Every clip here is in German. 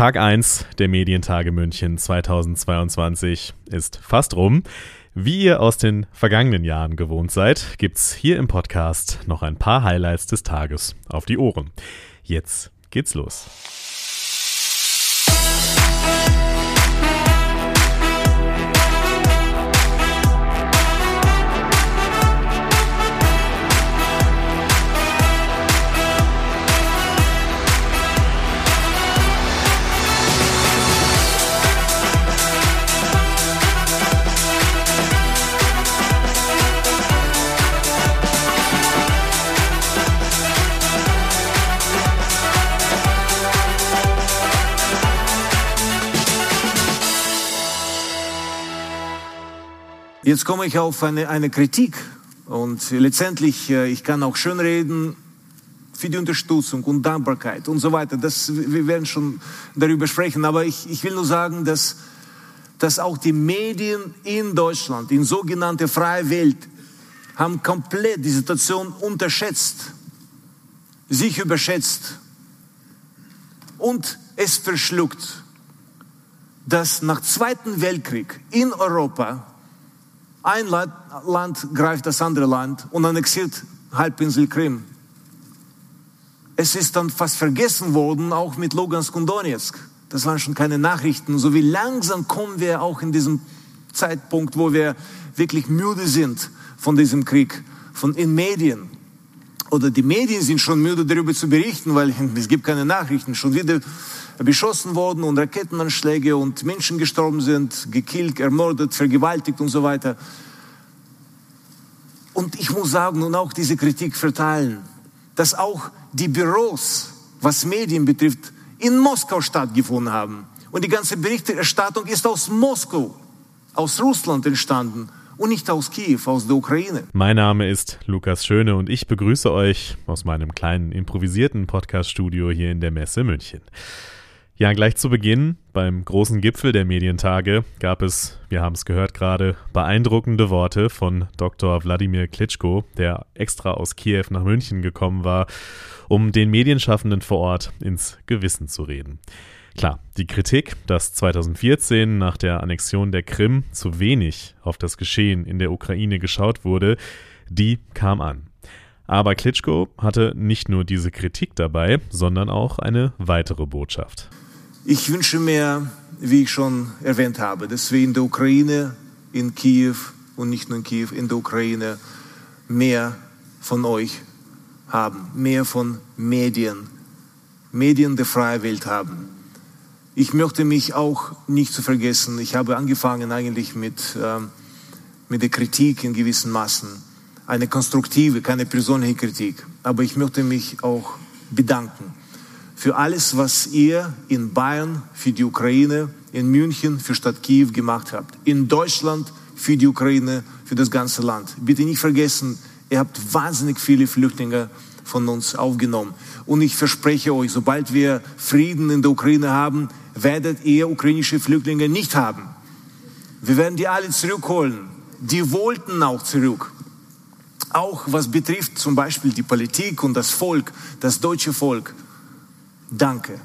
Tag 1 der Medientage München 2022 ist fast rum. Wie ihr aus den vergangenen Jahren gewohnt seid, gibt's hier im Podcast noch ein paar Highlights des Tages auf die Ohren. Jetzt geht's los. Jetzt komme ich auf eine, eine Kritik und letztendlich, äh, ich kann auch schön reden für die Unterstützung und Dankbarkeit und so weiter. Das, wir werden schon darüber sprechen, aber ich, ich will nur sagen, dass, dass auch die Medien in Deutschland, in sogenannte freie Welt, haben komplett die Situation unterschätzt, sich überschätzt und es verschluckt, dass nach Zweiten Weltkrieg in Europa ein Land greift das andere Land und annexiert Halbinsel Krim. Es ist dann fast vergessen worden, auch mit Lugansk und Donetsk. Das waren schon keine Nachrichten. So wie langsam kommen wir auch in diesem Zeitpunkt, wo wir wirklich müde sind von diesem Krieg, von in Medien. Oder die Medien sind schon müde darüber zu berichten, weil es gibt keine Nachrichten. Schon wieder beschossen worden und Raketenanschläge und Menschen gestorben sind, gekillt, ermordet, vergewaltigt und so weiter. Und ich muss sagen und auch diese Kritik verteilen, dass auch die Büros, was Medien betrifft, in Moskau stattgefunden haben. Und die ganze Berichterstattung ist aus Moskau, aus Russland entstanden und nicht aus Kiew, aus der Ukraine. Mein Name ist Lukas Schöne und ich begrüße euch aus meinem kleinen improvisierten Podcaststudio hier in der Messe München. Ja, gleich zu Beginn, beim großen Gipfel der Medientage, gab es, wir haben es gehört gerade, beeindruckende Worte von Dr. Wladimir Klitschko, der extra aus Kiew nach München gekommen war, um den Medienschaffenden vor Ort ins Gewissen zu reden. Klar, die Kritik, dass 2014 nach der Annexion der Krim zu wenig auf das Geschehen in der Ukraine geschaut wurde, die kam an. Aber Klitschko hatte nicht nur diese Kritik dabei, sondern auch eine weitere Botschaft. Ich wünsche mir, wie ich schon erwähnt habe, dass wir in der Ukraine, in Kiew und nicht nur in Kiew, in der Ukraine mehr von euch haben, mehr von Medien, Medien der freien Welt haben. Ich möchte mich auch nicht zu vergessen, ich habe angefangen eigentlich mit, äh, mit der Kritik in gewissen Maßen, eine konstruktive, keine persönliche Kritik, aber ich möchte mich auch bedanken für alles, was ihr in Bayern, für die Ukraine, in München, für Stadt Kiew gemacht habt. In Deutschland, für die Ukraine, für das ganze Land. Bitte nicht vergessen, ihr habt wahnsinnig viele Flüchtlinge von uns aufgenommen. Und ich verspreche euch, sobald wir Frieden in der Ukraine haben, werdet ihr ukrainische Flüchtlinge nicht haben. Wir werden die alle zurückholen. Die wollten auch zurück. Auch was betrifft zum Beispiel die Politik und das Volk, das deutsche Volk danke.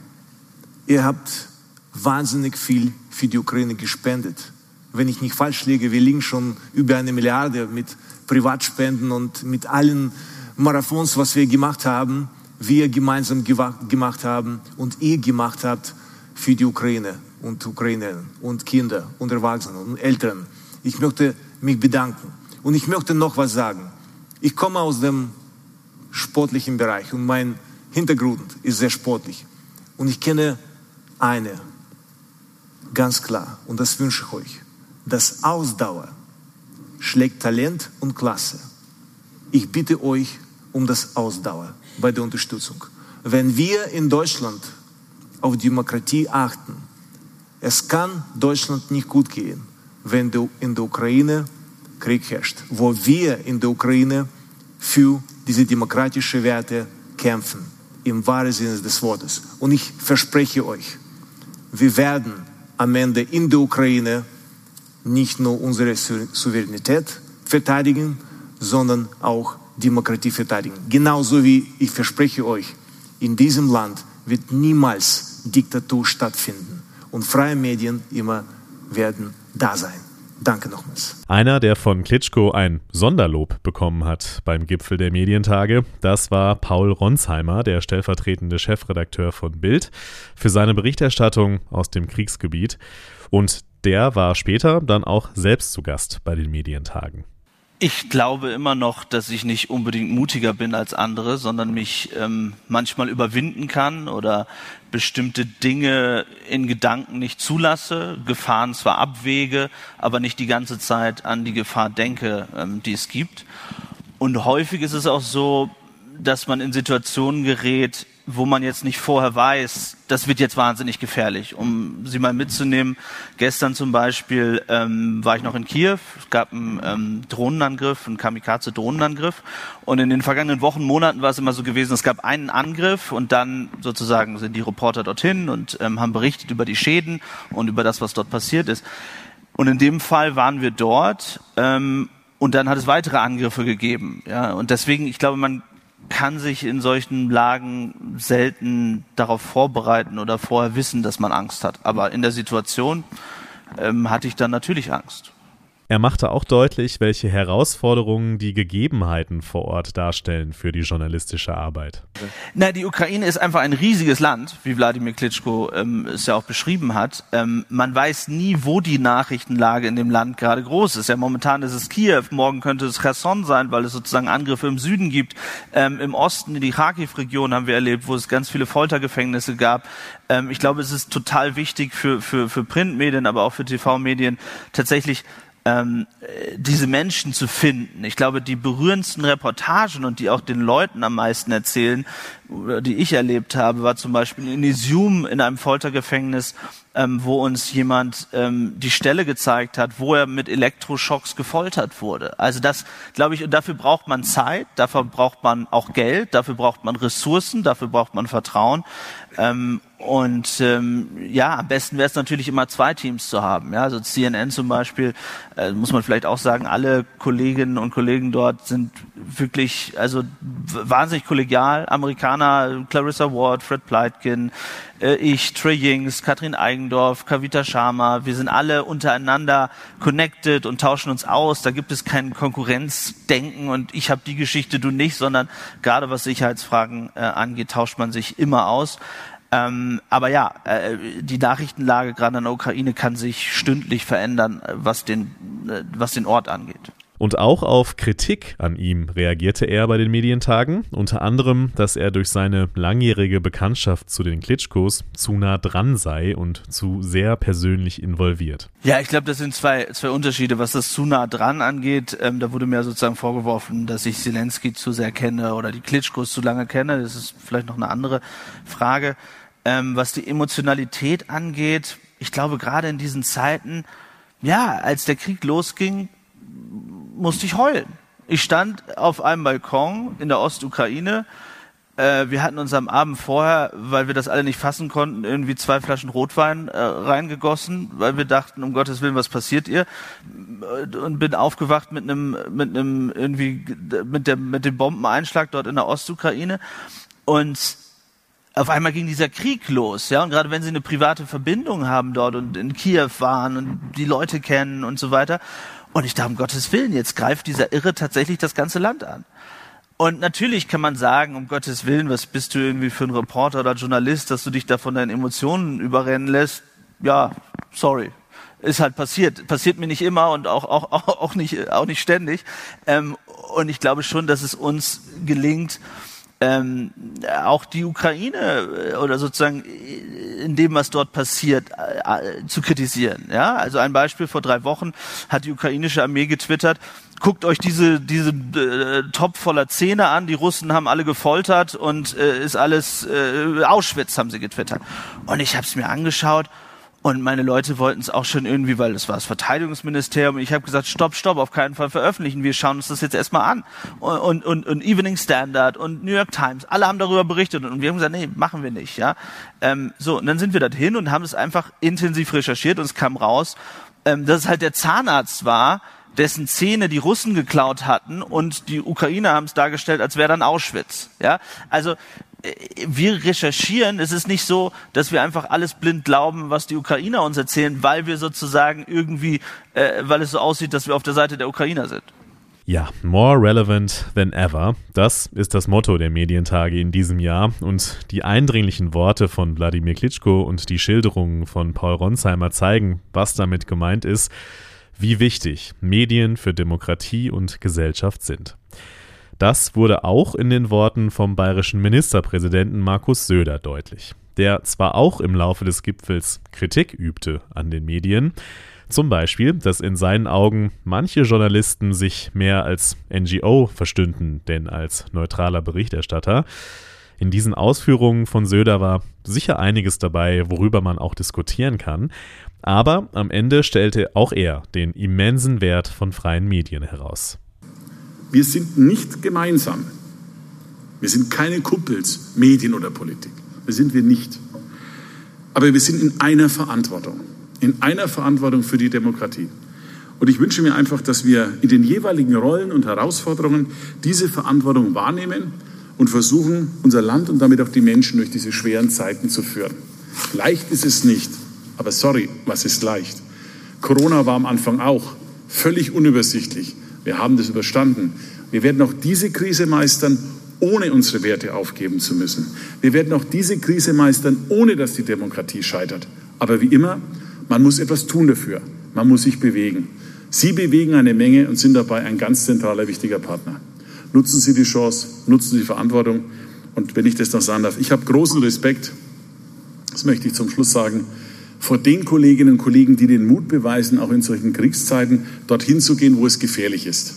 Ihr habt wahnsinnig viel für die Ukraine gespendet. Wenn ich nicht falsch liege, wir liegen schon über eine Milliarde mit Privatspenden und mit allen Marathons, was wir gemacht haben, wir gemeinsam gemacht haben und ihr gemacht habt für die Ukraine und Ukrainerinnen und Kinder und Erwachsene und Eltern. Ich möchte mich bedanken. Und ich möchte noch was sagen. Ich komme aus dem sportlichen Bereich und mein Hintergrund ist sehr sportlich. Und ich kenne eine, ganz klar, und das wünsche ich euch, dass Ausdauer schlägt Talent und Klasse. Ich bitte euch um das Ausdauer bei der Unterstützung. Wenn wir in Deutschland auf Demokratie achten, es kann Deutschland nicht gut gehen, wenn in der Ukraine Krieg herrscht, wo wir in der Ukraine für diese demokratischen Werte kämpfen im wahren Sinne des Wortes. Und ich verspreche euch, wir werden am Ende in der Ukraine nicht nur unsere Souveränität verteidigen, sondern auch Demokratie verteidigen. Genauso wie ich verspreche euch, in diesem Land wird niemals Diktatur stattfinden. Und freie Medien immer werden da sein. Danke nochmals. Einer, der von Klitschko ein Sonderlob bekommen hat beim Gipfel der Medientage, das war Paul Ronsheimer, der stellvertretende Chefredakteur von Bild, für seine Berichterstattung aus dem Kriegsgebiet. Und der war später dann auch selbst zu Gast bei den Medientagen. Ich glaube immer noch, dass ich nicht unbedingt mutiger bin als andere, sondern mich ähm, manchmal überwinden kann oder bestimmte Dinge in Gedanken nicht zulasse, Gefahren zwar abwäge, aber nicht die ganze Zeit an die Gefahr denke, ähm, die es gibt. Und häufig ist es auch so, dass man in Situationen gerät, wo man jetzt nicht vorher weiß, das wird jetzt wahnsinnig gefährlich. Um Sie mal mitzunehmen, gestern zum Beispiel ähm, war ich noch in Kiew, es gab einen ähm, Drohnenangriff, einen Kamikaze-Drohnenangriff und in den vergangenen Wochen, Monaten war es immer so gewesen, es gab einen Angriff und dann sozusagen sind die Reporter dorthin und ähm, haben berichtet über die Schäden und über das, was dort passiert ist. Und in dem Fall waren wir dort ähm, und dann hat es weitere Angriffe gegeben. Ja, und deswegen, ich glaube, man kann sich in solchen Lagen selten darauf vorbereiten oder vorher wissen, dass man Angst hat. Aber in der Situation ähm, hatte ich dann natürlich Angst. Er machte auch deutlich, welche Herausforderungen die Gegebenheiten vor Ort darstellen für die journalistische Arbeit. Na, die Ukraine ist einfach ein riesiges Land, wie Wladimir Klitschko ähm, es ja auch beschrieben hat. Ähm, man weiß nie, wo die Nachrichtenlage in dem Land gerade groß ist. Ja, momentan ist es Kiew, morgen könnte es Cherson sein, weil es sozusagen Angriffe im Süden gibt. Ähm, Im Osten, in die Kharkiv-Region haben wir erlebt, wo es ganz viele Foltergefängnisse gab. Ähm, ich glaube, es ist total wichtig für, für, für Printmedien, aber auch für TV-Medien tatsächlich ähm, diese Menschen zu finden. Ich glaube, die berührendsten Reportagen und die auch den Leuten am meisten erzählen, die ich erlebt habe, war zum Beispiel in Isium in einem Foltergefängnis, ähm, wo uns jemand ähm, die Stelle gezeigt hat, wo er mit Elektroschocks gefoltert wurde. Also das, glaube ich, und dafür braucht man Zeit, dafür braucht man auch Geld, dafür braucht man Ressourcen, dafür braucht man Vertrauen. Ähm, und ähm, ja, am besten wäre es natürlich immer zwei Teams zu haben. Ja, also CNN zum Beispiel, äh, muss man vielleicht auch sagen, alle Kolleginnen und Kollegen dort sind wirklich, also wahnsinnig kollegial. Amerikaner, Clarissa Ward, Fred Pleitkin, äh, ich, Trey Yings, Katrin Eigendorf, Kavita Sharma, wir sind alle untereinander connected und tauschen uns aus. Da gibt es kein Konkurrenzdenken und ich habe die Geschichte, du nicht, sondern gerade was Sicherheitsfragen äh, angeht, tauscht man sich immer aus. Ähm, aber ja, äh, die Nachrichtenlage gerade in der Ukraine kann sich stündlich verändern, was den, äh, was den Ort angeht. Und auch auf Kritik an ihm reagierte er bei den Medientagen, unter anderem, dass er durch seine langjährige Bekanntschaft zu den Klitschkos zu nah dran sei und zu sehr persönlich involviert. Ja, ich glaube, das sind zwei, zwei Unterschiede, was das zu nah dran angeht. Ähm, da wurde mir sozusagen vorgeworfen, dass ich Zelensky zu sehr kenne oder die Klitschkos zu lange kenne. Das ist vielleicht noch eine andere Frage. Ähm, was die Emotionalität angeht, ich glaube gerade in diesen Zeiten, ja, als der Krieg losging, musste ich heulen. Ich stand auf einem Balkon in der Ostukraine. Äh, wir hatten uns am Abend vorher, weil wir das alle nicht fassen konnten, irgendwie zwei Flaschen Rotwein äh, reingegossen, weil wir dachten, um Gottes Willen, was passiert ihr? Und bin aufgewacht mit einem, mit einem irgendwie, mit der, mit dem Bombeneinschlag dort in der Ostukraine. Und auf einmal ging dieser Krieg los, ja, und gerade wenn sie eine private Verbindung haben dort und in Kiew waren und die Leute kennen und so weiter. Und ich dachte, um Gottes Willen, jetzt greift dieser Irre tatsächlich das ganze Land an. Und natürlich kann man sagen, um Gottes Willen, was bist du irgendwie für ein Reporter oder Journalist, dass du dich da von deinen Emotionen überrennen lässt? Ja, sorry. Ist halt passiert. Passiert mir nicht immer und auch, auch, auch, nicht, auch nicht ständig. Ähm, und ich glaube schon, dass es uns gelingt, ähm, auch die Ukraine äh, oder sozusagen in dem, was dort passiert, äh, äh, zu kritisieren. Ja, also ein Beispiel vor drei Wochen hat die ukrainische Armee getwittert. Guckt euch diese diese äh, Top voller Zähne an. Die Russen haben alle gefoltert und äh, ist alles äh, Auschwitz haben sie getwittert. Und ich habe es mir angeschaut und meine Leute wollten es auch schon irgendwie, weil es war das Verteidigungsministerium. Ich habe gesagt, stopp, stopp, auf keinen Fall veröffentlichen. Wir schauen uns das jetzt erstmal an. Und, und, und, und Evening Standard und New York Times, alle haben darüber berichtet. Und wir haben gesagt, nee, machen wir nicht. Ja, ähm, So, und dann sind wir dorthin und haben es einfach intensiv recherchiert und es kam raus, ähm, dass es halt der Zahnarzt war, dessen Zähne die Russen geklaut hatten und die Ukrainer haben es dargestellt, als wäre dann Auschwitz. Ja, also wir recherchieren. Es ist nicht so, dass wir einfach alles blind glauben, was die Ukrainer uns erzählen, weil wir sozusagen irgendwie, äh, weil es so aussieht, dass wir auf der Seite der Ukrainer sind. Ja, more relevant than ever. Das ist das Motto der Medientage in diesem Jahr. Und die eindringlichen Worte von Wladimir Klitschko und die Schilderungen von Paul Ronsheimer zeigen, was damit gemeint ist, wie wichtig Medien für Demokratie und Gesellschaft sind. Das wurde auch in den Worten vom bayerischen Ministerpräsidenten Markus Söder deutlich, der zwar auch im Laufe des Gipfels Kritik übte an den Medien, zum Beispiel, dass in seinen Augen manche Journalisten sich mehr als NGO verstünden, denn als neutraler Berichterstatter. In diesen Ausführungen von Söder war sicher einiges dabei, worüber man auch diskutieren kann. Aber am Ende stellte auch er den immensen Wert von freien Medien heraus. Wir sind nicht gemeinsam. Wir sind keine Kuppels, Medien oder Politik. Das sind wir nicht. Aber wir sind in einer Verantwortung in einer Verantwortung für die Demokratie. Und ich wünsche mir einfach, dass wir in den jeweiligen Rollen und Herausforderungen diese Verantwortung wahrnehmen und versuchen, unser Land und damit auch die Menschen durch diese schweren Zeiten zu führen. Leicht ist es nicht, aber sorry, was ist leicht? Corona war am Anfang auch völlig unübersichtlich. Wir haben das überstanden. Wir werden auch diese Krise meistern, ohne unsere Werte aufgeben zu müssen. Wir werden auch diese Krise meistern, ohne dass die Demokratie scheitert. Aber wie immer, man muss etwas tun dafür. Man muss sich bewegen. Sie bewegen eine Menge und sind dabei ein ganz zentraler, wichtiger Partner. Nutzen Sie die Chance, nutzen Sie die Verantwortung. Und wenn ich das noch sagen darf, ich habe großen Respekt, das möchte ich zum Schluss sagen, vor den Kolleginnen und Kollegen, die den Mut beweisen, auch in solchen Kriegszeiten dorthin zu gehen, wo es gefährlich ist.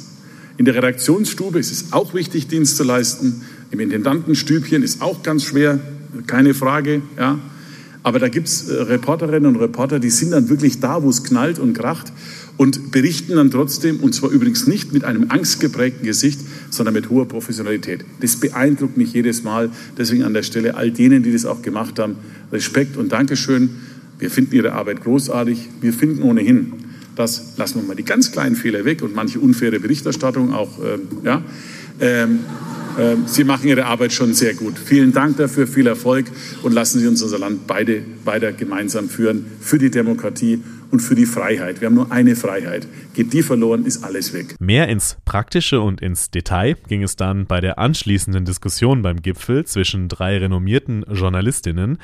In der Redaktionsstube ist es auch wichtig, Dienst zu leisten. Im Intendantenstübchen ist auch ganz schwer, keine Frage. Ja. Aber da gibt es äh, Reporterinnen und Reporter, die sind dann wirklich da, wo es knallt und kracht und berichten dann trotzdem, und zwar übrigens nicht mit einem angstgeprägten Gesicht, sondern mit hoher Professionalität. Das beeindruckt mich jedes Mal. Deswegen an der Stelle all denen, die das auch gemacht haben, Respekt und Dankeschön. Wir finden Ihre Arbeit großartig. Wir finden ohnehin, dass, lassen wir mal die ganz kleinen Fehler weg und manche unfaire Berichterstattung auch, äh, ja, ähm, ähm, Sie machen Ihre Arbeit schon sehr gut. Vielen Dank dafür, viel Erfolg und lassen Sie uns unser Land beide weiter gemeinsam führen für die Demokratie und für die Freiheit. Wir haben nur eine Freiheit. Geht die verloren, ist alles weg. Mehr ins Praktische und ins Detail ging es dann bei der anschließenden Diskussion beim Gipfel zwischen drei renommierten Journalistinnen.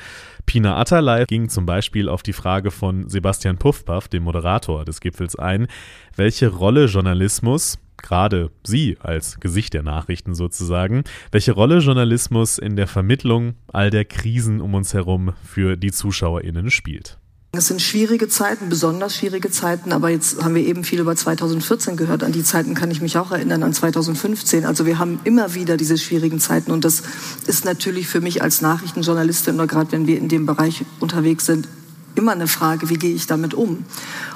Pina Atterlei ging zum Beispiel auf die Frage von Sebastian Puffpaff, dem Moderator des Gipfels, ein, welche Rolle Journalismus gerade Sie als Gesicht der Nachrichten sozusagen, welche Rolle Journalismus in der Vermittlung all der Krisen um uns herum für die ZuschauerInnen spielt. Es sind schwierige Zeiten, besonders schwierige Zeiten, aber jetzt haben wir eben viel über 2014 gehört. An die Zeiten kann ich mich auch erinnern, an 2015. Also wir haben immer wieder diese schwierigen Zeiten und das ist natürlich für mich als Nachrichtenjournalistin oder gerade wenn wir in dem Bereich unterwegs sind, immer eine Frage, wie gehe ich damit um?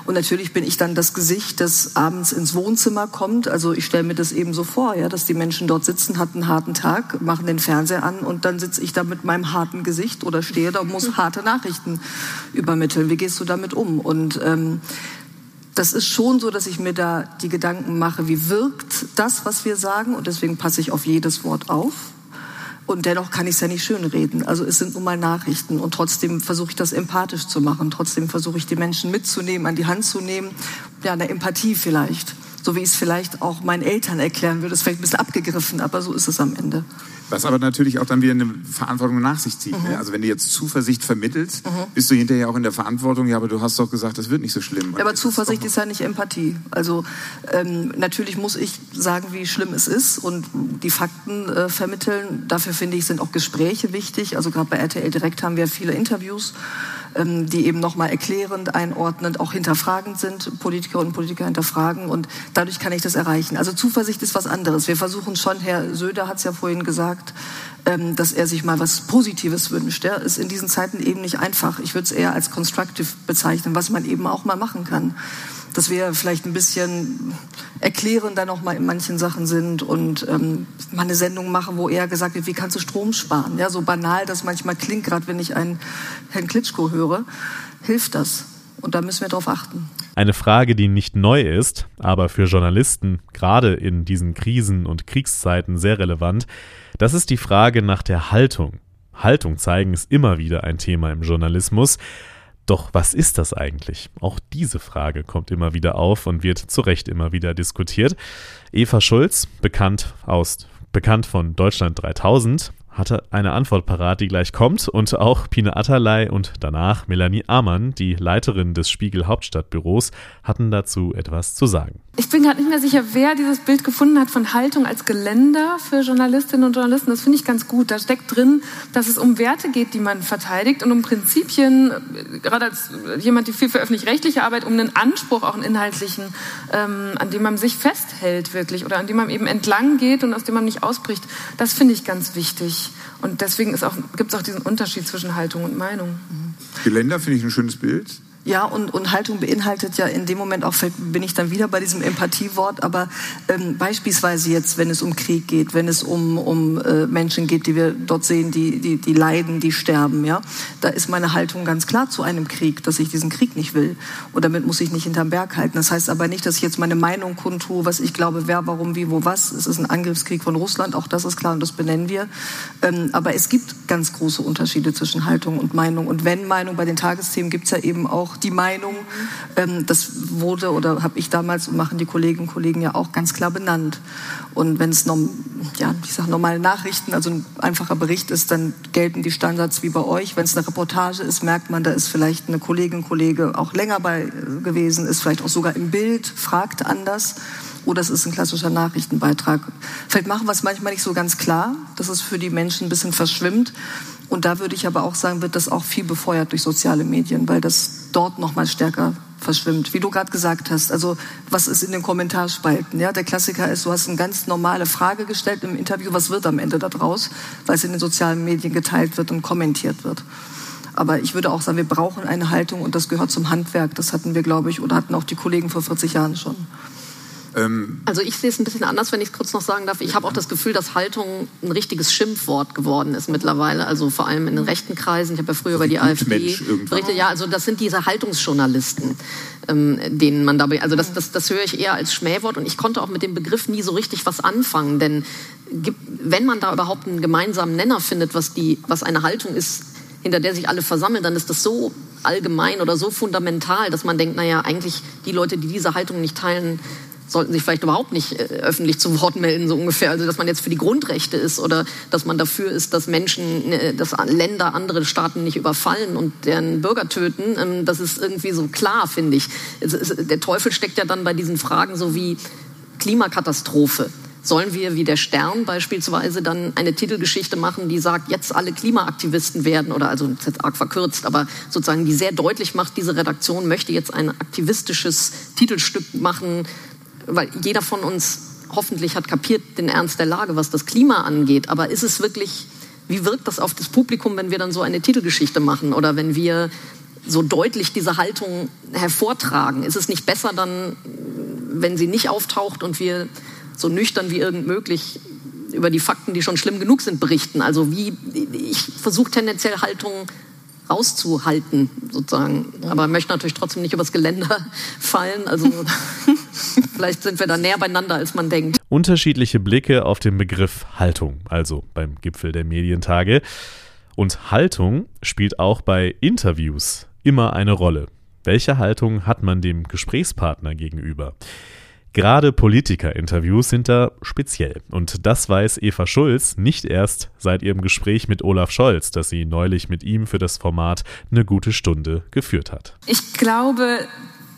Und natürlich bin ich dann das Gesicht, das abends ins Wohnzimmer kommt. Also ich stelle mir das eben so vor, ja, dass die Menschen dort sitzen, hatten einen harten Tag, machen den Fernseher an und dann sitze ich da mit meinem harten Gesicht oder stehe da und muss harte Nachrichten übermitteln. Wie gehst du damit um? Und ähm, das ist schon so, dass ich mir da die Gedanken mache, wie wirkt das, was wir sagen? Und deswegen passe ich auf jedes Wort auf. Und dennoch kann ich es ja nicht schönreden. Also es sind nun mal Nachrichten und trotzdem versuche ich das empathisch zu machen. Trotzdem versuche ich die Menschen mitzunehmen, an die Hand zu nehmen. Ja, eine Empathie vielleicht. So wie ich es vielleicht auch meinen Eltern erklären würde. Das ist vielleicht ein bisschen abgegriffen, aber so ist es am Ende. Was aber natürlich auch dann wieder eine Verantwortung nach sich zieht. Ne? Mhm. Also wenn du jetzt Zuversicht vermittelst, mhm. bist du hinterher auch in der Verantwortung, ja, aber du hast doch gesagt, das wird nicht so schlimm. Aber Zuversicht ist, ist, ja nicht Empathie. Also ähm, natürlich muss ich sagen, wie schlimm es ist und die Fakten äh, vermitteln. Dafür finde ich, sind auch Gespräche wichtig. Also gerade bei RTL Direkt haben wir viele Interviews die eben nochmal erklärend, einordnend, auch hinterfragend sind, Politiker und Politiker hinterfragen und dadurch kann ich das erreichen. Also Zuversicht ist was anderes. Wir versuchen schon, Herr Söder hat es ja vorhin gesagt, ähm, dass er sich mal was Positives wünscht. Ja, ist in diesen Zeiten eben nicht einfach. Ich würde es eher als constructive bezeichnen, was man eben auch mal machen kann dass wir vielleicht ein bisschen erklärender noch mal in manchen Sachen sind und ähm, mal eine Sendung machen, wo eher gesagt wird, wie kannst du Strom sparen? Ja, so banal das manchmal klingt, gerade wenn ich einen Herrn Klitschko höre, hilft das. Und da müssen wir darauf achten. Eine Frage, die nicht neu ist, aber für Journalisten gerade in diesen Krisen und Kriegszeiten sehr relevant. Das ist die Frage nach der Haltung. Haltung zeigen ist immer wieder ein Thema im Journalismus. Doch was ist das eigentlich? Auch diese Frage kommt immer wieder auf und wird zu Recht immer wieder diskutiert. Eva Schulz, bekannt aus bekannt von Deutschland 3000, hatte eine Antwort parat, die gleich kommt. Und auch Pine Atterlei und danach Melanie Amann, die Leiterin des Spiegel Hauptstadtbüros, hatten dazu etwas zu sagen. Ich bin gerade nicht mehr sicher, wer dieses Bild gefunden hat von Haltung als Geländer für Journalistinnen und Journalisten. Das finde ich ganz gut. Da steckt drin, dass es um Werte geht, die man verteidigt und um Prinzipien, gerade als jemand, die viel für öffentlich-rechtliche Arbeit, um einen Anspruch, auch einen inhaltlichen, ähm, an dem man sich festhält wirklich oder an dem man eben entlang geht und aus dem man nicht ausbricht. Das finde ich ganz wichtig. Und deswegen gibt es auch diesen Unterschied zwischen Haltung und Meinung. Geländer finde ich ein schönes Bild. Ja, und, und Haltung beinhaltet ja in dem Moment auch, bin ich dann wieder bei diesem Empathiewort, aber ähm, beispielsweise jetzt, wenn es um Krieg geht, wenn es um, um äh, Menschen geht, die wir dort sehen, die, die, die leiden, die sterben, ja, da ist meine Haltung ganz klar zu einem Krieg, dass ich diesen Krieg nicht will. Und damit muss ich nicht hinterm Berg halten. Das heißt aber nicht, dass ich jetzt meine Meinung kundtue, was ich glaube, wer, warum, wie, wo, was. Es ist ein Angriffskrieg von Russland, auch das ist klar und das benennen wir. Ähm, aber es gibt ganz große Unterschiede zwischen Haltung und Meinung. Und wenn Meinung bei den Tagesthemen gibt es ja eben auch die Meinung. Ähm, das wurde oder habe ich damals und machen die Kolleginnen und Kollegen ja auch ganz klar benannt. Und wenn es ja, ich sag normale Nachrichten, also ein einfacher Bericht ist, dann gelten die Standards wie bei euch. Wenn es eine Reportage ist, merkt man, da ist vielleicht eine Kollegin, Kollege auch länger bei äh, gewesen, ist vielleicht auch sogar im Bild, fragt anders. Oder es ist ein klassischer Nachrichtenbeitrag. Vielleicht machen wir es manchmal nicht so ganz klar, dass es für die Menschen ein bisschen verschwimmt. Und da würde ich aber auch sagen, wird das auch viel befeuert durch soziale Medien, weil das dort noch mal stärker verschwimmt. Wie du gerade gesagt hast, also was ist in den Kommentarspalten? Ja, der Klassiker ist, du hast eine ganz normale Frage gestellt im Interview, was wird am Ende daraus, weil es in den sozialen Medien geteilt wird und kommentiert wird. Aber ich würde auch sagen, wir brauchen eine Haltung und das gehört zum Handwerk. Das hatten wir, glaube ich, oder hatten auch die Kollegen vor 40 Jahren schon. Ähm, also ich sehe es ein bisschen anders, wenn ich es kurz noch sagen darf. Ich habe auch das Gefühl, dass Haltung ein richtiges Schimpfwort geworden ist mittlerweile. Also vor allem in den rechten Kreisen. Ich habe ja früher über die AfD berichtet. Ja, also das sind diese Haltungsjournalisten, ähm, denen man dabei. Also das, das, das höre ich eher als Schmähwort und ich konnte auch mit dem Begriff nie so richtig was anfangen, denn wenn man da überhaupt einen gemeinsamen Nenner findet, was die, was eine Haltung ist, hinter der sich alle versammeln, dann ist das so allgemein oder so fundamental, dass man denkt, naja, eigentlich die Leute, die diese Haltung nicht teilen, sollten sich vielleicht überhaupt nicht äh, öffentlich zu Wort melden, so ungefähr. Also, dass man jetzt für die Grundrechte ist oder dass man dafür ist, dass Menschen, äh, dass Länder andere Staaten nicht überfallen und deren Bürger töten. Ähm, das ist irgendwie so klar, finde ich. Der Teufel steckt ja dann bei diesen Fragen so wie Klimakatastrophe. Sollen wir wie der Stern beispielsweise dann eine Titelgeschichte machen, die sagt, jetzt alle Klimaaktivisten werden oder also jetzt arg verkürzt, aber sozusagen die sehr deutlich macht, diese Redaktion möchte jetzt ein aktivistisches Titelstück machen, weil jeder von uns hoffentlich hat kapiert den Ernst der Lage, was das Klima angeht. Aber ist es wirklich, wie wirkt das auf das Publikum, wenn wir dann so eine Titelgeschichte machen oder wenn wir so deutlich diese Haltung hervortragen? Ist es nicht besser dann, wenn sie nicht auftaucht und wir so nüchtern wie irgend möglich über die Fakten, die schon schlimm genug sind, berichten? Also wie, ich versuche tendenziell Haltung rauszuhalten, sozusagen. Aber möchte natürlich trotzdem nicht übers Geländer fallen. Also vielleicht sind wir da näher beieinander, als man denkt. Unterschiedliche Blicke auf den Begriff Haltung, also beim Gipfel der Medientage. Und Haltung spielt auch bei Interviews immer eine Rolle. Welche Haltung hat man dem Gesprächspartner gegenüber? Gerade Politiker-Interviews sind da speziell. Und das weiß Eva Schulz nicht erst seit ihrem Gespräch mit Olaf Scholz, das sie neulich mit ihm für das Format eine gute Stunde geführt hat. Ich glaube,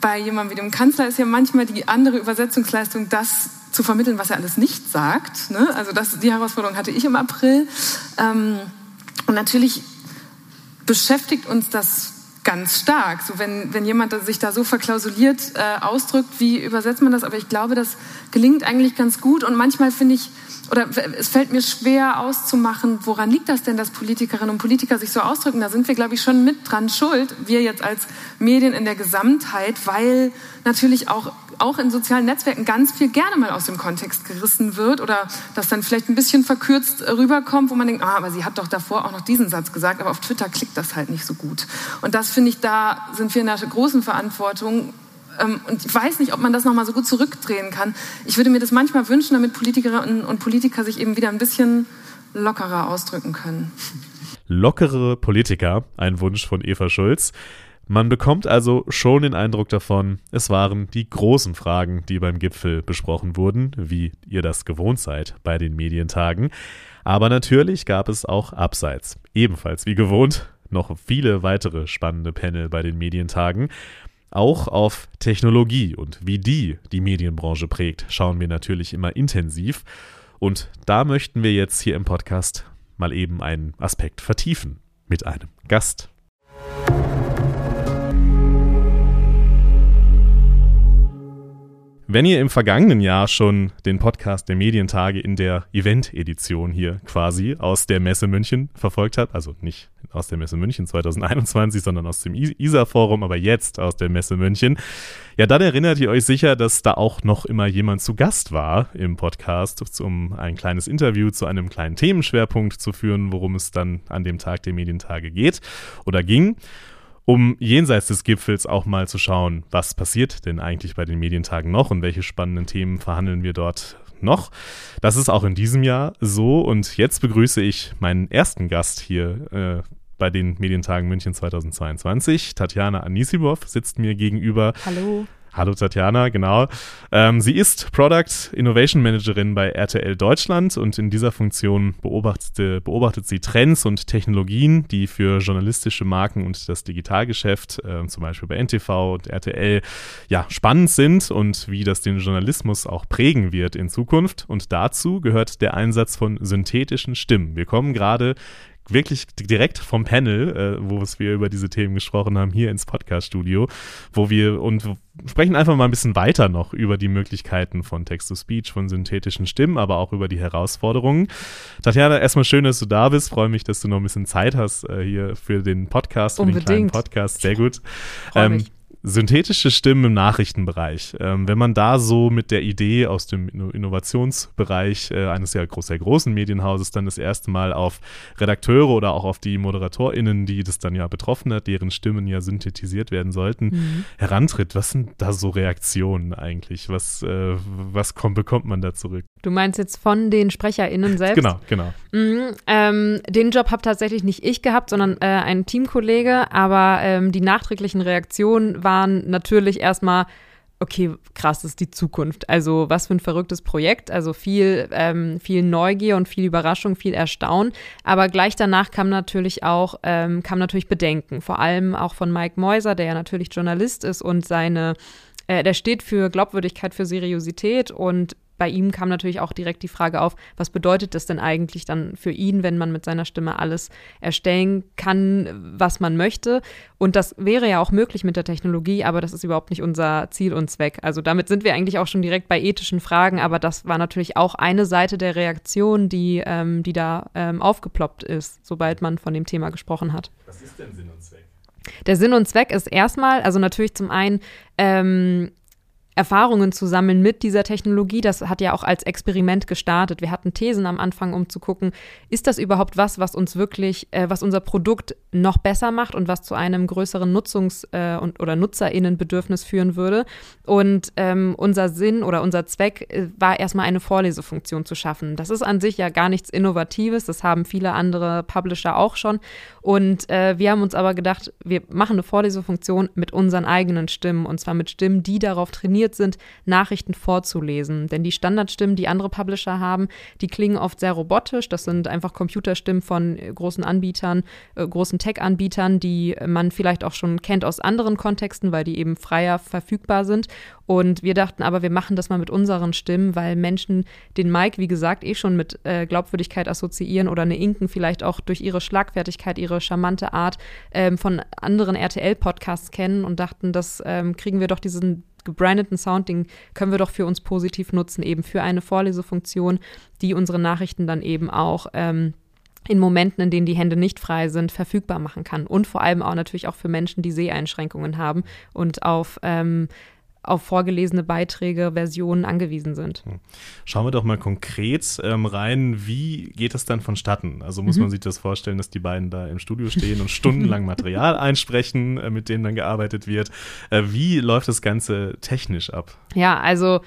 bei jemandem wie dem Kanzler ist ja manchmal die andere Übersetzungsleistung, das zu vermitteln, was er alles nicht sagt. Ne? Also das, die Herausforderung hatte ich im April. Ähm, und natürlich beschäftigt uns das ganz stark. So wenn, wenn jemand sich da so verklausuliert äh, ausdrückt, wie übersetzt man das? Aber ich glaube, das gelingt eigentlich ganz gut. Und manchmal finde ich, oder es fällt mir schwer auszumachen, woran liegt das denn, dass Politikerinnen und Politiker sich so ausdrücken? Da sind wir, glaube ich, schon mit dran schuld, wir jetzt als Medien in der Gesamtheit, weil natürlich auch, auch in sozialen Netzwerken ganz viel gerne mal aus dem Kontext gerissen wird oder das dann vielleicht ein bisschen verkürzt rüberkommt, wo man denkt, ah, aber sie hat doch davor auch noch diesen Satz gesagt, aber auf Twitter klickt das halt nicht so gut. Und das finde ich, da sind wir in einer großen Verantwortung, ähm, und ich weiß nicht, ob man das nochmal so gut zurückdrehen kann. Ich würde mir das manchmal wünschen, damit Politikerinnen und Politiker sich eben wieder ein bisschen lockerer ausdrücken können. Lockere Politiker, ein Wunsch von Eva Schulz. Man bekommt also schon den Eindruck davon, es waren die großen Fragen, die beim Gipfel besprochen wurden, wie ihr das gewohnt seid bei den Medientagen. Aber natürlich gab es auch abseits, ebenfalls wie gewohnt, noch viele weitere spannende Panel bei den Medientagen. Auch auf Technologie und wie die die Medienbranche prägt, schauen wir natürlich immer intensiv. Und da möchten wir jetzt hier im Podcast mal eben einen Aspekt vertiefen mit einem Gast. Wenn ihr im vergangenen Jahr schon den Podcast der Medientage in der Event-Edition hier quasi aus der Messe München verfolgt habt, also nicht aus der Messe München 2021, sondern aus dem ISA-Forum, aber jetzt aus der Messe München, ja, dann erinnert ihr euch sicher, dass da auch noch immer jemand zu Gast war im Podcast, um ein kleines Interview zu einem kleinen Themenschwerpunkt zu führen, worum es dann an dem Tag der Medientage geht oder ging um jenseits des Gipfels auch mal zu schauen, was passiert denn eigentlich bei den Medientagen noch und welche spannenden Themen verhandeln wir dort noch. Das ist auch in diesem Jahr so und jetzt begrüße ich meinen ersten Gast hier äh, bei den Medientagen München 2022. Tatjana Anisibov sitzt mir gegenüber. Hallo. Hallo Tatjana, genau. Ähm, sie ist Product Innovation Managerin bei RTL Deutschland und in dieser Funktion beobachtet, beobachtet sie Trends und Technologien, die für journalistische Marken und das Digitalgeschäft, äh, zum Beispiel bei NTV und RTL, ja, spannend sind und wie das den Journalismus auch prägen wird in Zukunft. Und dazu gehört der Einsatz von synthetischen Stimmen. Wir kommen gerade wirklich direkt vom Panel, äh, wo wir über diese Themen gesprochen haben, hier ins Podcast-Studio, wo wir und sprechen einfach mal ein bisschen weiter noch über die Möglichkeiten von Text-to-Speech, von synthetischen Stimmen, aber auch über die Herausforderungen. Tatjana, erstmal schön, dass du da bist. Freue mich, dass du noch ein bisschen Zeit hast äh, hier für den Podcast, für Unbedingt. den kleinen Podcast. Sehr gut. Ähm, synthetische Stimmen im Nachrichtenbereich. Ähm, wenn man da so mit der Idee aus dem Innovationsbereich äh, eines sehr, groß, sehr großen Medienhauses dann das erste Mal auf Redakteure oder auch auf die ModeratorInnen, die das dann ja betroffen hat, deren Stimmen ja synthetisiert werden sollten, mhm. herantritt, was sind da so Reaktionen eigentlich? Was, äh, was kommt, bekommt man da zurück? Du meinst jetzt von den SprecherInnen selbst? Genau, genau. Mhm, ähm, den Job habe tatsächlich nicht ich gehabt, sondern äh, ein Teamkollege, aber ähm, die nachträglichen Reaktionen waren waren natürlich erstmal, okay, krass, das ist die Zukunft. Also was für ein verrücktes Projekt. Also viel, ähm, viel Neugier und viel Überraschung, viel Erstaunen. Aber gleich danach kam natürlich auch, ähm, kam natürlich Bedenken. Vor allem auch von Mike Meuser, der ja natürlich Journalist ist und seine äh, der steht für Glaubwürdigkeit, für Seriosität und bei ihm kam natürlich auch direkt die Frage auf, was bedeutet das denn eigentlich dann für ihn, wenn man mit seiner Stimme alles erstellen kann, was man möchte. Und das wäre ja auch möglich mit der Technologie, aber das ist überhaupt nicht unser Ziel und Zweck. Also damit sind wir eigentlich auch schon direkt bei ethischen Fragen, aber das war natürlich auch eine Seite der Reaktion, die, ähm, die da ähm, aufgeploppt ist, sobald man von dem Thema gesprochen hat. Was ist denn Sinn und Zweck? Der Sinn und Zweck ist erstmal, also natürlich zum einen ähm, Erfahrungen zu sammeln mit dieser Technologie. Das hat ja auch als Experiment gestartet. Wir hatten Thesen am Anfang, um zu gucken, ist das überhaupt was, was uns wirklich, äh, was unser Produkt noch besser macht und was zu einem größeren Nutzungs- äh, und, oder Nutzerinnenbedürfnis führen würde. Und ähm, unser Sinn oder unser Zweck äh, war erstmal eine Vorlesefunktion zu schaffen. Das ist an sich ja gar nichts Innovatives. Das haben viele andere Publisher auch schon. Und äh, wir haben uns aber gedacht, wir machen eine Vorlesefunktion mit unseren eigenen Stimmen und zwar mit Stimmen, die darauf trainieren trainiert sind, Nachrichten vorzulesen. Denn die Standardstimmen, die andere Publisher haben, die klingen oft sehr robotisch. Das sind einfach Computerstimmen von äh, großen Anbietern, äh, großen Tech-Anbietern, die man vielleicht auch schon kennt aus anderen Kontexten, weil die eben freier verfügbar sind. Und wir dachten aber, wir machen das mal mit unseren Stimmen, weil Menschen den Mike, wie gesagt, eh schon mit äh, Glaubwürdigkeit assoziieren oder eine Inken vielleicht auch durch ihre Schlagfertigkeit, ihre charmante Art ähm, von anderen RTL-Podcasts kennen und dachten, das ähm, kriegen wir doch diesen gebrandeten Sound, den können wir doch für uns positiv nutzen, eben für eine Vorlesefunktion, die unsere Nachrichten dann eben auch ähm, in Momenten, in denen die Hände nicht frei sind, verfügbar machen kann. Und vor allem auch natürlich auch für Menschen, die Seheinschränkungen haben und auf ähm, auf vorgelesene Beiträge, Versionen angewiesen sind. Hm. Schauen wir doch mal konkret ähm, rein, wie geht das dann vonstatten? Also muss mhm. man sich das vorstellen, dass die beiden da im Studio stehen und stundenlang Material einsprechen, äh, mit dem dann gearbeitet wird. Äh, wie läuft das Ganze technisch ab? Ja, also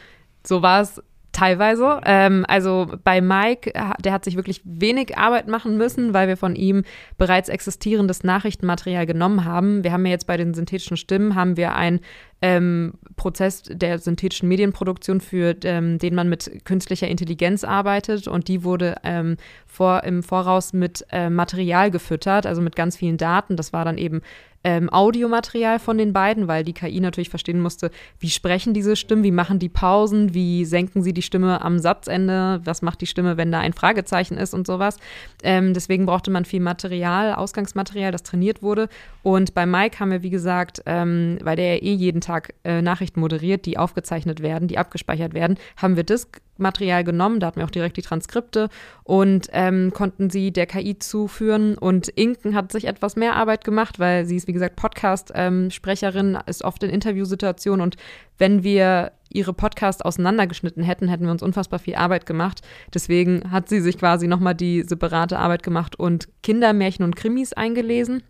so war es Teilweise. Ähm, also bei Mike, der hat sich wirklich wenig Arbeit machen müssen, weil wir von ihm bereits existierendes Nachrichtenmaterial genommen haben. Wir haben ja jetzt bei den synthetischen Stimmen haben wir ein ähm, Prozess der synthetischen Medienproduktion, für ähm, den man mit künstlicher Intelligenz arbeitet. Und die wurde ähm, vor, im Voraus mit äh, Material gefüttert, also mit ganz vielen Daten. Das war dann eben ähm, Audiomaterial von den beiden, weil die KI natürlich verstehen musste, wie sprechen diese Stimmen, wie machen die Pausen, wie senken sie die Stimme am Satzende, was macht die Stimme, wenn da ein Fragezeichen ist und sowas. Ähm, deswegen brauchte man viel Material, Ausgangsmaterial, das trainiert wurde. Und bei Mike haben wir, wie gesagt, ähm, weil der ja eh jeden Tag äh, Nachrichten moderiert, die aufgezeichnet werden, die abgespeichert werden, haben wir das Material genommen, da hatten wir auch direkt die Transkripte und ähm, konnten sie der KI zuführen. Und Inken hat sich etwas mehr Arbeit gemacht, weil sie ist, wie gesagt, Podcast-Sprecherin, ist oft in Interviewsituationen. Und wenn wir ihre Podcast auseinandergeschnitten hätten, hätten wir uns unfassbar viel Arbeit gemacht. Deswegen hat sie sich quasi nochmal die separate Arbeit gemacht und Kindermärchen und Krimis eingelesen.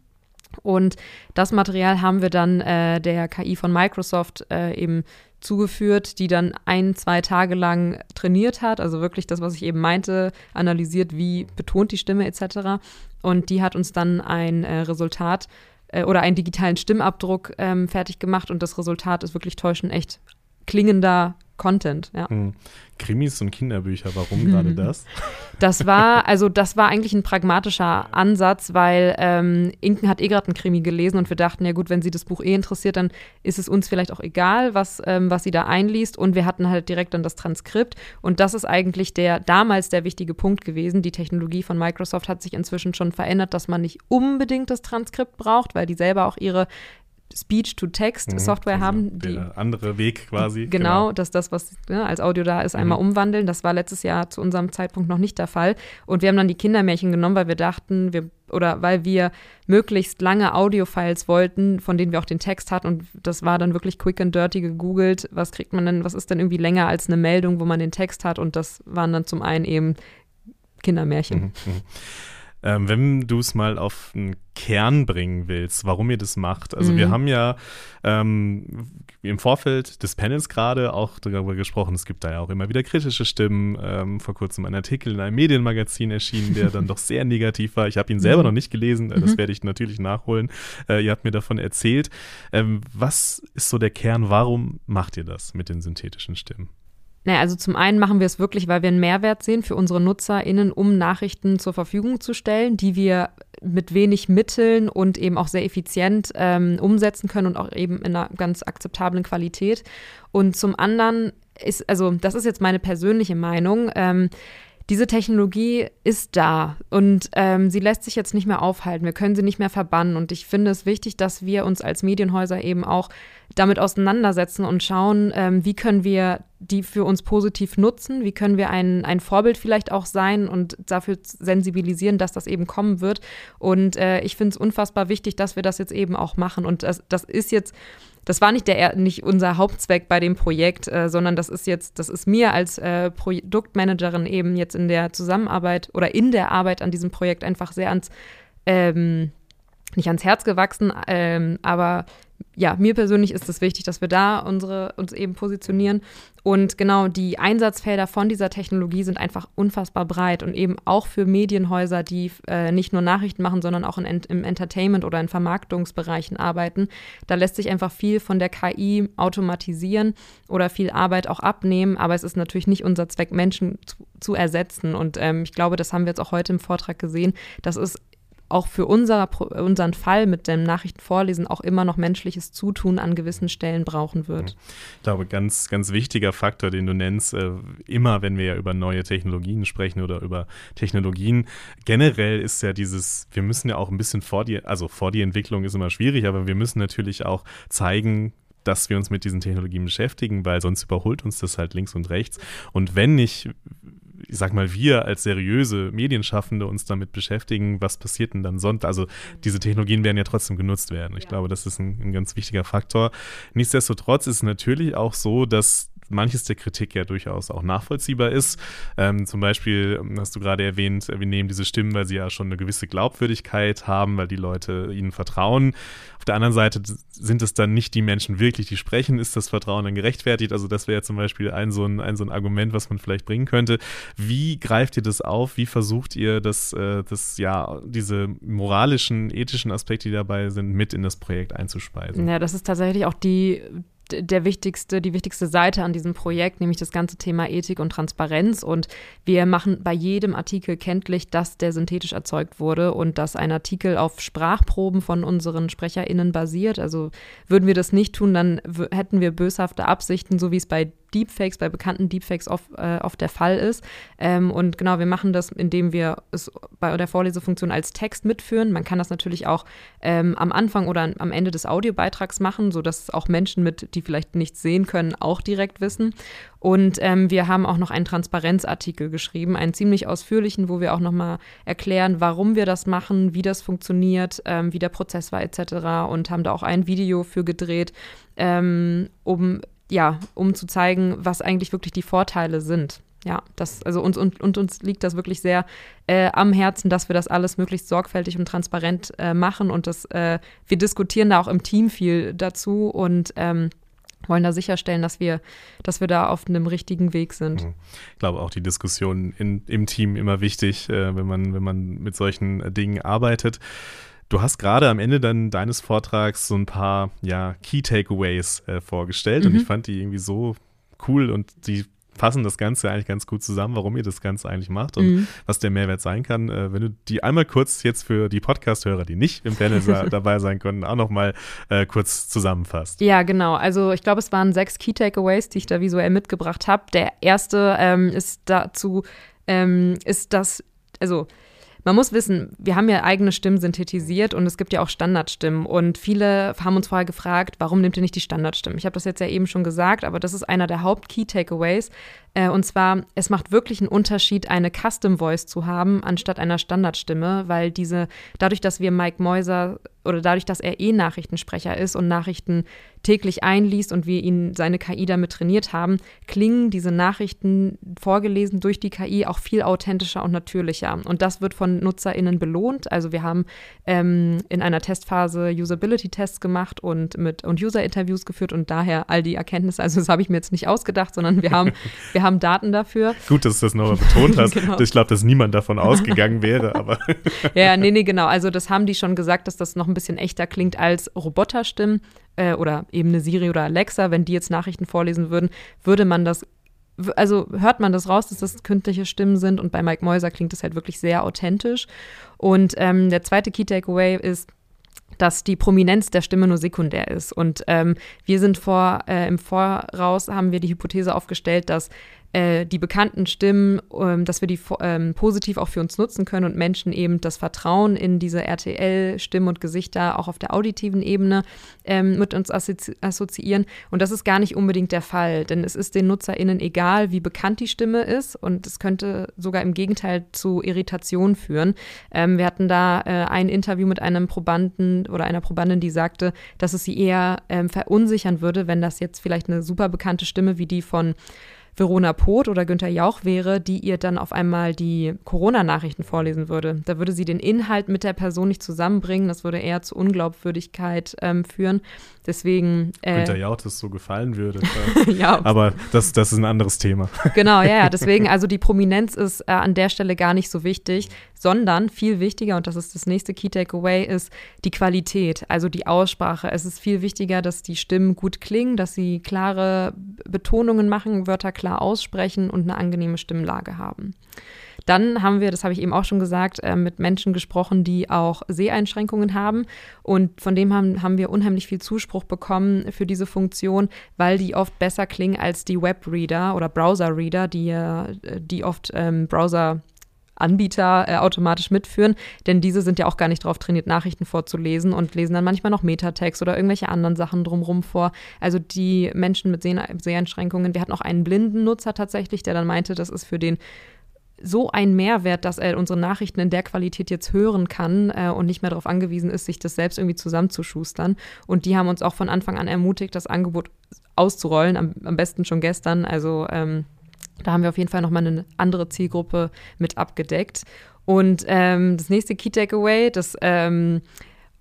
Und das Material haben wir dann äh, der KI von Microsoft äh, eben zugeführt, die dann ein, zwei Tage lang trainiert hat, also wirklich das, was ich eben meinte, analysiert, wie betont die Stimme etc. Und die hat uns dann ein äh, Resultat äh, oder einen digitalen Stimmabdruck ähm, fertig gemacht und das Resultat ist wirklich täuschend echt klingender Content, ja. Mhm. Krimis und Kinderbücher, warum gerade das? Das war, also das war eigentlich ein pragmatischer Ansatz, weil ähm, Inken hat eh gerade einen Krimi gelesen und wir dachten, ja gut, wenn sie das Buch eh interessiert, dann ist es uns vielleicht auch egal, was, ähm, was sie da einliest. Und wir hatten halt direkt dann das Transkript. Und das ist eigentlich der damals der wichtige Punkt gewesen. Die Technologie von Microsoft hat sich inzwischen schon verändert, dass man nicht unbedingt das Transkript braucht, weil die selber auch ihre Speech-to-Text-Software mhm, haben. Die, andere Weg quasi. Genau, genau. dass das, was ja, als Audio da ist, einmal mhm. umwandeln. Das war letztes Jahr zu unserem Zeitpunkt noch nicht der Fall. Und wir haben dann die Kindermärchen genommen, weil wir dachten, wir oder weil wir möglichst lange Audio-Files wollten, von denen wir auch den Text hatten. Und das war dann wirklich quick and dirty gegoogelt. Was kriegt man denn, was ist denn irgendwie länger als eine Meldung, wo man den Text hat? Und das waren dann zum einen eben Kindermärchen. Mhm, mh. Ähm, wenn du es mal auf einen Kern bringen willst, warum ihr das macht. Also mhm. wir haben ja ähm, im Vorfeld des Panels gerade auch darüber gesprochen, es gibt da ja auch immer wieder kritische Stimmen. Ähm, vor kurzem ein Artikel in einem Medienmagazin erschienen, der dann doch sehr negativ war. Ich habe ihn selber mhm. noch nicht gelesen, äh, das mhm. werde ich natürlich nachholen. Äh, ihr habt mir davon erzählt. Ähm, was ist so der Kern? Warum macht ihr das mit den synthetischen Stimmen? Naja, also zum einen machen wir es wirklich, weil wir einen Mehrwert sehen für unsere NutzerInnen, um Nachrichten zur Verfügung zu stellen, die wir mit wenig Mitteln und eben auch sehr effizient ähm, umsetzen können und auch eben in einer ganz akzeptablen Qualität. Und zum anderen ist, also das ist jetzt meine persönliche Meinung, ähm, diese Technologie ist da und ähm, sie lässt sich jetzt nicht mehr aufhalten. Wir können sie nicht mehr verbannen. Und ich finde es wichtig, dass wir uns als Medienhäuser eben auch damit auseinandersetzen und schauen, ähm, wie können wir die für uns positiv nutzen, wie können wir ein, ein Vorbild vielleicht auch sein und dafür sensibilisieren, dass das eben kommen wird. Und äh, ich finde es unfassbar wichtig, dass wir das jetzt eben auch machen. Und das, das ist jetzt das war nicht der nicht unser Hauptzweck bei dem Projekt, äh, sondern das ist jetzt, das ist mir als äh, Produktmanagerin eben jetzt in der Zusammenarbeit oder in der Arbeit an diesem Projekt einfach sehr ans ähm, nicht ans Herz gewachsen, ähm, aber ja, mir persönlich ist es wichtig, dass wir da unsere, uns eben positionieren. Und genau die Einsatzfelder von dieser Technologie sind einfach unfassbar breit und eben auch für Medienhäuser, die äh, nicht nur Nachrichten machen, sondern auch in, im Entertainment oder in Vermarktungsbereichen arbeiten. Da lässt sich einfach viel von der KI automatisieren oder viel Arbeit auch abnehmen. Aber es ist natürlich nicht unser Zweck, Menschen zu, zu ersetzen. Und ähm, ich glaube, das haben wir jetzt auch heute im Vortrag gesehen. Das ist auch für unser, unseren Fall mit dem Nachrichtenvorlesen auch immer noch menschliches Zutun an gewissen Stellen brauchen wird. Ich glaube, ganz, ganz wichtiger Faktor, den du nennst, äh, immer wenn wir ja über neue Technologien sprechen oder über Technologien, generell ist ja dieses, wir müssen ja auch ein bisschen vor die, also vor die Entwicklung ist immer schwierig, aber wir müssen natürlich auch zeigen, dass wir uns mit diesen Technologien beschäftigen, weil sonst überholt uns das halt links und rechts. Und wenn nicht ich sag mal, wir als seriöse Medienschaffende uns damit beschäftigen, was passiert denn dann sonst? Also diese Technologien werden ja trotzdem genutzt werden. Ich ja. glaube, das ist ein, ein, ganz wichtiger Faktor. Nichtsdestotrotz ist es natürlich auch so, dass manches der Kritik ja durchaus auch nachvollziehbar ist. Ähm, zum Beispiel ähm, hast du gerade erwähnt, wir nehmen diese Stimmen, weil sie ja schon eine gewisse Glaubwürdigkeit haben, weil die Leute ihnen vertrauen. Auf der anderen Seite sind es dann nicht die Menschen wirklich, die sprechen, ist das Vertrauen dann gerechtfertigt? Also das wäre zum Beispiel ein so ein, ein so ein Argument, was man vielleicht bringen könnte. Wie greift ihr das auf? Wie versucht ihr das, äh, das ja, diese moralischen, ethischen Aspekte, die dabei sind, mit in das Projekt einzuspeisen? Ja, das ist tatsächlich auch die der wichtigste, die wichtigste Seite an diesem Projekt, nämlich das ganze Thema Ethik und Transparenz. Und wir machen bei jedem Artikel kenntlich, dass der synthetisch erzeugt wurde und dass ein Artikel auf Sprachproben von unseren SprecherInnen basiert. Also würden wir das nicht tun, dann hätten wir böshafte Absichten, so wie es bei Deepfakes, bei bekannten Deepfakes oft, äh, oft der Fall ist. Ähm, und genau, wir machen das, indem wir es bei der Vorlesefunktion als Text mitführen. Man kann das natürlich auch ähm, am Anfang oder am Ende des Audiobeitrags machen, sodass auch Menschen mit, die vielleicht nichts sehen können, auch direkt wissen. Und ähm, wir haben auch noch einen Transparenzartikel geschrieben, einen ziemlich ausführlichen, wo wir auch nochmal erklären, warum wir das machen, wie das funktioniert, ähm, wie der Prozess war etc. Und haben da auch ein Video für gedreht, ähm, um ja, um zu zeigen, was eigentlich wirklich die Vorteile sind. Ja, das, also uns und, und uns liegt das wirklich sehr äh, am Herzen, dass wir das alles möglichst sorgfältig und transparent äh, machen und das, äh, wir diskutieren da auch im Team viel dazu und ähm, wollen da sicherstellen, dass wir, dass wir da auf einem richtigen Weg sind. Mhm. Ich glaube auch die Diskussion in, im Team immer wichtig, äh, wenn man, wenn man mit solchen Dingen arbeitet. Du hast gerade am Ende dann deines Vortrags so ein paar ja, Key Takeaways äh, vorgestellt mhm. und ich fand die irgendwie so cool und die fassen das Ganze eigentlich ganz gut zusammen, warum ihr das Ganze eigentlich macht und mhm. was der Mehrwert sein kann. Äh, wenn du die einmal kurz jetzt für die Podcast-Hörer, die nicht im Panel dabei sein konnten, auch nochmal äh, kurz zusammenfasst. Ja, genau. Also ich glaube, es waren sechs Key Takeaways, die ich da visuell mitgebracht habe. Der erste ähm, ist dazu, ähm, ist das, also man muss wissen, wir haben ja eigene Stimmen synthetisiert und es gibt ja auch Standardstimmen. Und viele haben uns vorher gefragt, warum nehmt ihr nicht die Standardstimmen? Ich habe das jetzt ja eben schon gesagt, aber das ist einer der Haupt-Key-Takeaways. Äh, und zwar, es macht wirklich einen Unterschied, eine Custom Voice zu haben, anstatt einer Standardstimme, weil diese, dadurch, dass wir Mike Mäuser oder dadurch, dass er eh Nachrichtensprecher ist und Nachrichten täglich einliest und wir ihn seine KI damit trainiert haben, klingen diese Nachrichten vorgelesen durch die KI auch viel authentischer und natürlicher. Und das wird von NutzerInnen belohnt. Also wir haben ähm, in einer Testphase Usability-Tests gemacht und mit und User-Interviews geführt und daher all die Erkenntnisse, also das habe ich mir jetzt nicht ausgedacht, sondern wir haben, wir haben Daten dafür. Gut, dass du das nochmal betont hast. genau. Ich glaube, dass niemand davon ausgegangen wäre, aber. ja, nee, nee, genau. Also das haben die schon gesagt, dass das noch ein bisschen echter klingt als Roboterstimmen äh, oder eben eine Siri oder Alexa, wenn die jetzt Nachrichten vorlesen würden, würde man das also hört man das raus, dass das künstliche Stimmen sind und bei Mike Mäuser klingt das halt wirklich sehr authentisch. Und ähm, der zweite Key Takeaway ist, dass die Prominenz der Stimme nur sekundär ist. Und ähm, wir sind vor, äh, im Voraus haben wir die Hypothese aufgestellt, dass äh, die bekannten Stimmen, ähm, dass wir die ähm, positiv auch für uns nutzen können und Menschen eben das Vertrauen in diese RTL-Stimmen und Gesichter auch auf der auditiven Ebene ähm, mit uns assozi assoziieren. Und das ist gar nicht unbedingt der Fall, denn es ist den NutzerInnen egal, wie bekannt die Stimme ist und es könnte sogar im Gegenteil zu Irritation führen. Ähm, wir hatten da äh, ein Interview mit einem Probanden oder einer Probandin, die sagte, dass es sie eher ähm, verunsichern würde, wenn das jetzt vielleicht eine super bekannte Stimme wie die von Verona Poth oder Günther Jauch wäre, die ihr dann auf einmal die Corona-Nachrichten vorlesen würde. Da würde sie den Inhalt mit der Person nicht zusammenbringen. Das würde eher zu Unglaubwürdigkeit ähm, führen. Deswegen. Äh, Günther Jauch das so gefallen würde. ja. Aber das, das ist ein anderes Thema. genau, ja, ja. Deswegen, also die Prominenz ist äh, an der Stelle gar nicht so wichtig, sondern viel wichtiger, und das ist das nächste Key Takeaway, ist die Qualität, also die Aussprache. Es ist viel wichtiger, dass die Stimmen gut klingen, dass sie klare Betonungen machen, Wörter klar aussprechen und eine angenehme Stimmlage haben. Dann haben wir, das habe ich eben auch schon gesagt, äh, mit Menschen gesprochen, die auch Seheinschränkungen haben. Und von dem haben, haben wir unheimlich viel Zuspruch bekommen für diese Funktion, weil die oft besser klingen als die Webreader oder Browser-Reader, die, äh, die oft ähm, Browser Anbieter äh, automatisch mitführen, denn diese sind ja auch gar nicht darauf trainiert, Nachrichten vorzulesen und lesen dann manchmal noch Metatext oder irgendwelche anderen Sachen drumherum vor. Also die Menschen mit Seh Seheinschränkungen, wir hatten auch einen blinden Nutzer tatsächlich, der dann meinte, das ist für den so ein Mehrwert, dass er unsere Nachrichten in der Qualität jetzt hören kann äh, und nicht mehr darauf angewiesen ist, sich das selbst irgendwie zusammenzuschustern. Und die haben uns auch von Anfang an ermutigt, das Angebot auszurollen, am, am besten schon gestern. Also ähm, da haben wir auf jeden Fall nochmal eine andere Zielgruppe mit abgedeckt. Und ähm, das nächste Key Takeaway, das ähm,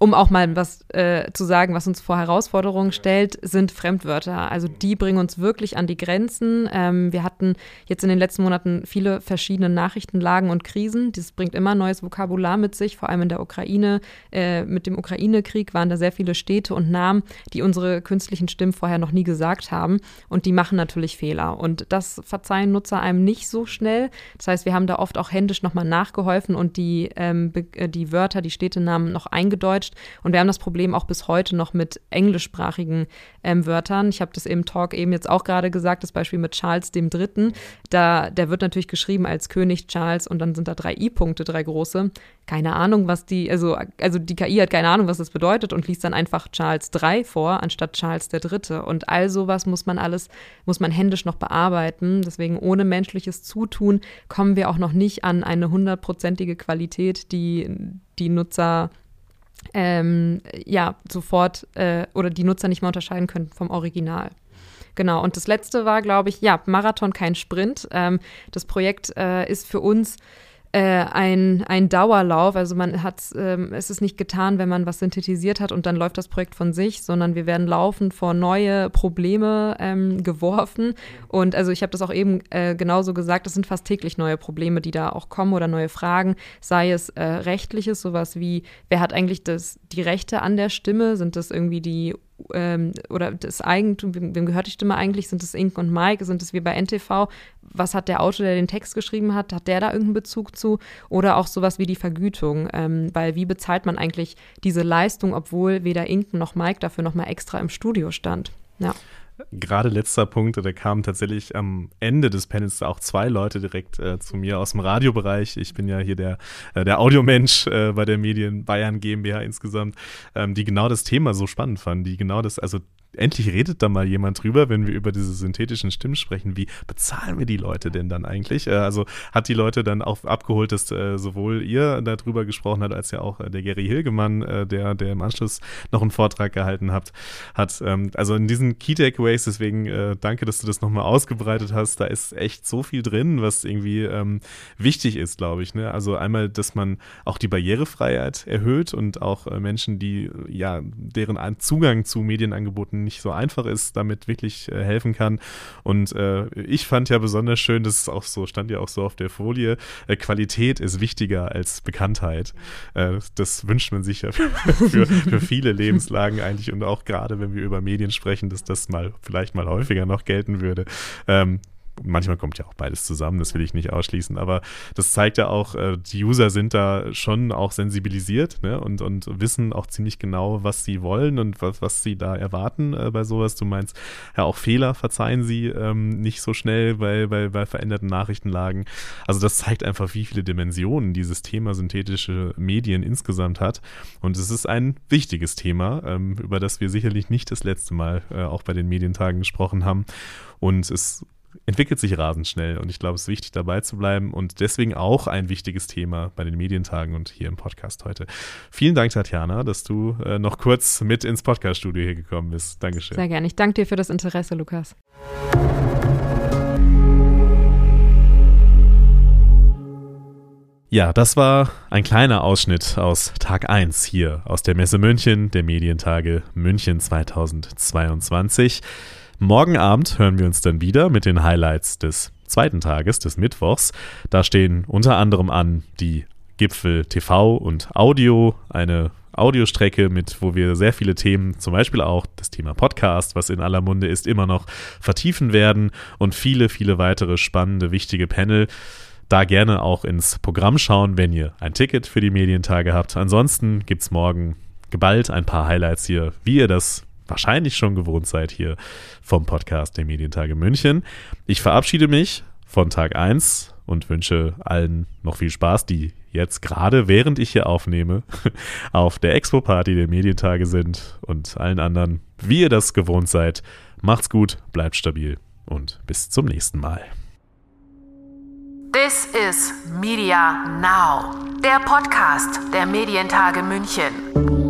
um auch mal was äh, zu sagen, was uns vor Herausforderungen stellt, sind Fremdwörter. Also die bringen uns wirklich an die Grenzen. Ähm, wir hatten jetzt in den letzten Monaten viele verschiedene Nachrichtenlagen und Krisen. Das bringt immer neues Vokabular mit sich, vor allem in der Ukraine. Äh, mit dem Ukraine-Krieg waren da sehr viele Städte und Namen, die unsere künstlichen Stimmen vorher noch nie gesagt haben. Und die machen natürlich Fehler. Und das verzeihen Nutzer einem nicht so schnell. Das heißt, wir haben da oft auch händisch nochmal nachgeholfen und die, ähm, äh, die Wörter, die Städtenamen noch eingedeutscht gemischt. Und wir haben das Problem auch bis heute noch mit englischsprachigen ähm, Wörtern. Ich habe das im Talk eben jetzt auch gerade gesagt, das Beispiel mit Charles dem Dritten. Da, der wird natürlich geschrieben als König Charles und dann sind da drei I-Punkte, drei große. Keine Ahnung, was die, also, also die KI hat keine Ahnung, was das bedeutet und liest dann einfach Charles 3 vor, anstatt Charles der Dritte. Und all sowas muss man alles, muss man händisch noch bearbeiten. Deswegen ohne menschliches Zutun kommen wir auch noch nicht an eine hundertprozentige Qualität, die die Nutzer ähm, ja, sofort äh, oder die Nutzer nicht mehr unterscheiden können vom Original. Genau, und das letzte war, glaube ich, ja, Marathon, kein Sprint. Ähm, das Projekt äh, ist für uns äh, ein, ein Dauerlauf. Also man hat ähm, es ist nicht getan, wenn man was synthetisiert hat und dann läuft das Projekt von sich, sondern wir werden laufend vor neue Probleme ähm, geworfen. Und also ich habe das auch eben äh, genauso gesagt, es sind fast täglich neue Probleme, die da auch kommen oder neue Fragen, sei es äh, rechtliches, sowas wie, wer hat eigentlich das, die Rechte an der Stimme? Sind das irgendwie die ähm, oder das Eigentum, wem, wem, gehört die Stimme eigentlich? Sind es Ink und Mike? Sind es wie bei NTV? Was hat der Autor, der den Text geschrieben hat, hat der da irgendeinen Bezug zu? Oder auch sowas wie die Vergütung, ähm, weil wie bezahlt man eigentlich diese Leistung, obwohl weder Ink noch Mike dafür nochmal extra im Studio stand? Ja gerade letzter Punkt, da kamen tatsächlich am Ende des Panels auch zwei Leute direkt äh, zu mir aus dem Radiobereich. Ich bin ja hier der, äh, der Audiomensch äh, bei der Medien Bayern GmbH insgesamt, ähm, die genau das Thema so spannend fanden, die genau das, also endlich redet da mal jemand drüber, wenn wir über diese synthetischen Stimmen sprechen. Wie bezahlen wir die Leute denn dann eigentlich? Äh, also hat die Leute dann auch abgeholt, dass äh, sowohl ihr darüber gesprochen habt, als ja auch äh, der Gary Hilgemann, äh, der, der im Anschluss noch einen Vortrag gehalten habt, hat. Ähm, also in diesen Key Takeaways, deswegen äh, danke, dass du das nochmal ausgebreitet hast. Da ist echt so viel drin, was irgendwie ähm, wichtig ist, glaube ich. Ne? Also einmal, dass man auch die Barrierefreiheit erhöht und auch äh, Menschen, die ja deren Zugang zu Medienangeboten nicht so einfach ist, damit wirklich äh, helfen kann. Und äh, ich fand ja besonders schön, das ist auch so, stand ja auch so auf der Folie, äh, Qualität ist wichtiger als Bekanntheit. Äh, das wünscht man sich ja für, für, für viele Lebenslagen eigentlich und auch gerade, wenn wir über Medien sprechen, dass das mal vielleicht mal häufiger noch gelten würde. Ähm, Manchmal kommt ja auch beides zusammen, das will ich nicht ausschließen, aber das zeigt ja auch, äh, die User sind da schon auch sensibilisiert ne? und, und wissen auch ziemlich genau, was sie wollen und was, was sie da erwarten äh, bei sowas. Du meinst ja auch Fehler verzeihen sie ähm, nicht so schnell bei, bei, bei veränderten Nachrichtenlagen. Also das zeigt einfach, wie viele Dimensionen dieses Thema synthetische Medien insgesamt hat. Und es ist ein wichtiges Thema, ähm, über das wir sicherlich nicht das letzte Mal äh, auch bei den Medientagen gesprochen haben. Und es entwickelt sich rasend schnell und ich glaube, es ist wichtig dabei zu bleiben und deswegen auch ein wichtiges Thema bei den Medientagen und hier im Podcast heute. Vielen Dank, Tatjana, dass du äh, noch kurz mit ins Podcaststudio hier gekommen bist. Dankeschön. Sehr gerne. Ich danke dir für das Interesse, Lukas. Ja, das war ein kleiner Ausschnitt aus Tag 1 hier aus der Messe München, der Medientage München 2022. Morgen Abend hören wir uns dann wieder mit den Highlights des zweiten Tages, des Mittwochs. Da stehen unter anderem an die Gipfel TV und Audio, eine Audiostrecke mit, wo wir sehr viele Themen, zum Beispiel auch das Thema Podcast, was in aller Munde ist, immer noch vertiefen werden und viele, viele weitere spannende, wichtige Panel. Da gerne auch ins Programm schauen, wenn ihr ein Ticket für die Medientage habt. Ansonsten gibt es morgen geballt ein paar Highlights hier, wie ihr das wahrscheinlich schon gewohnt seid hier vom Podcast der Medientage München. Ich verabschiede mich von Tag 1 und wünsche allen noch viel Spaß, die jetzt gerade, während ich hier aufnehme, auf der Expo-Party der Medientage sind und allen anderen, wie ihr das gewohnt seid. Macht's gut, bleibt stabil und bis zum nächsten Mal. This is Media Now, der Podcast der Medientage München.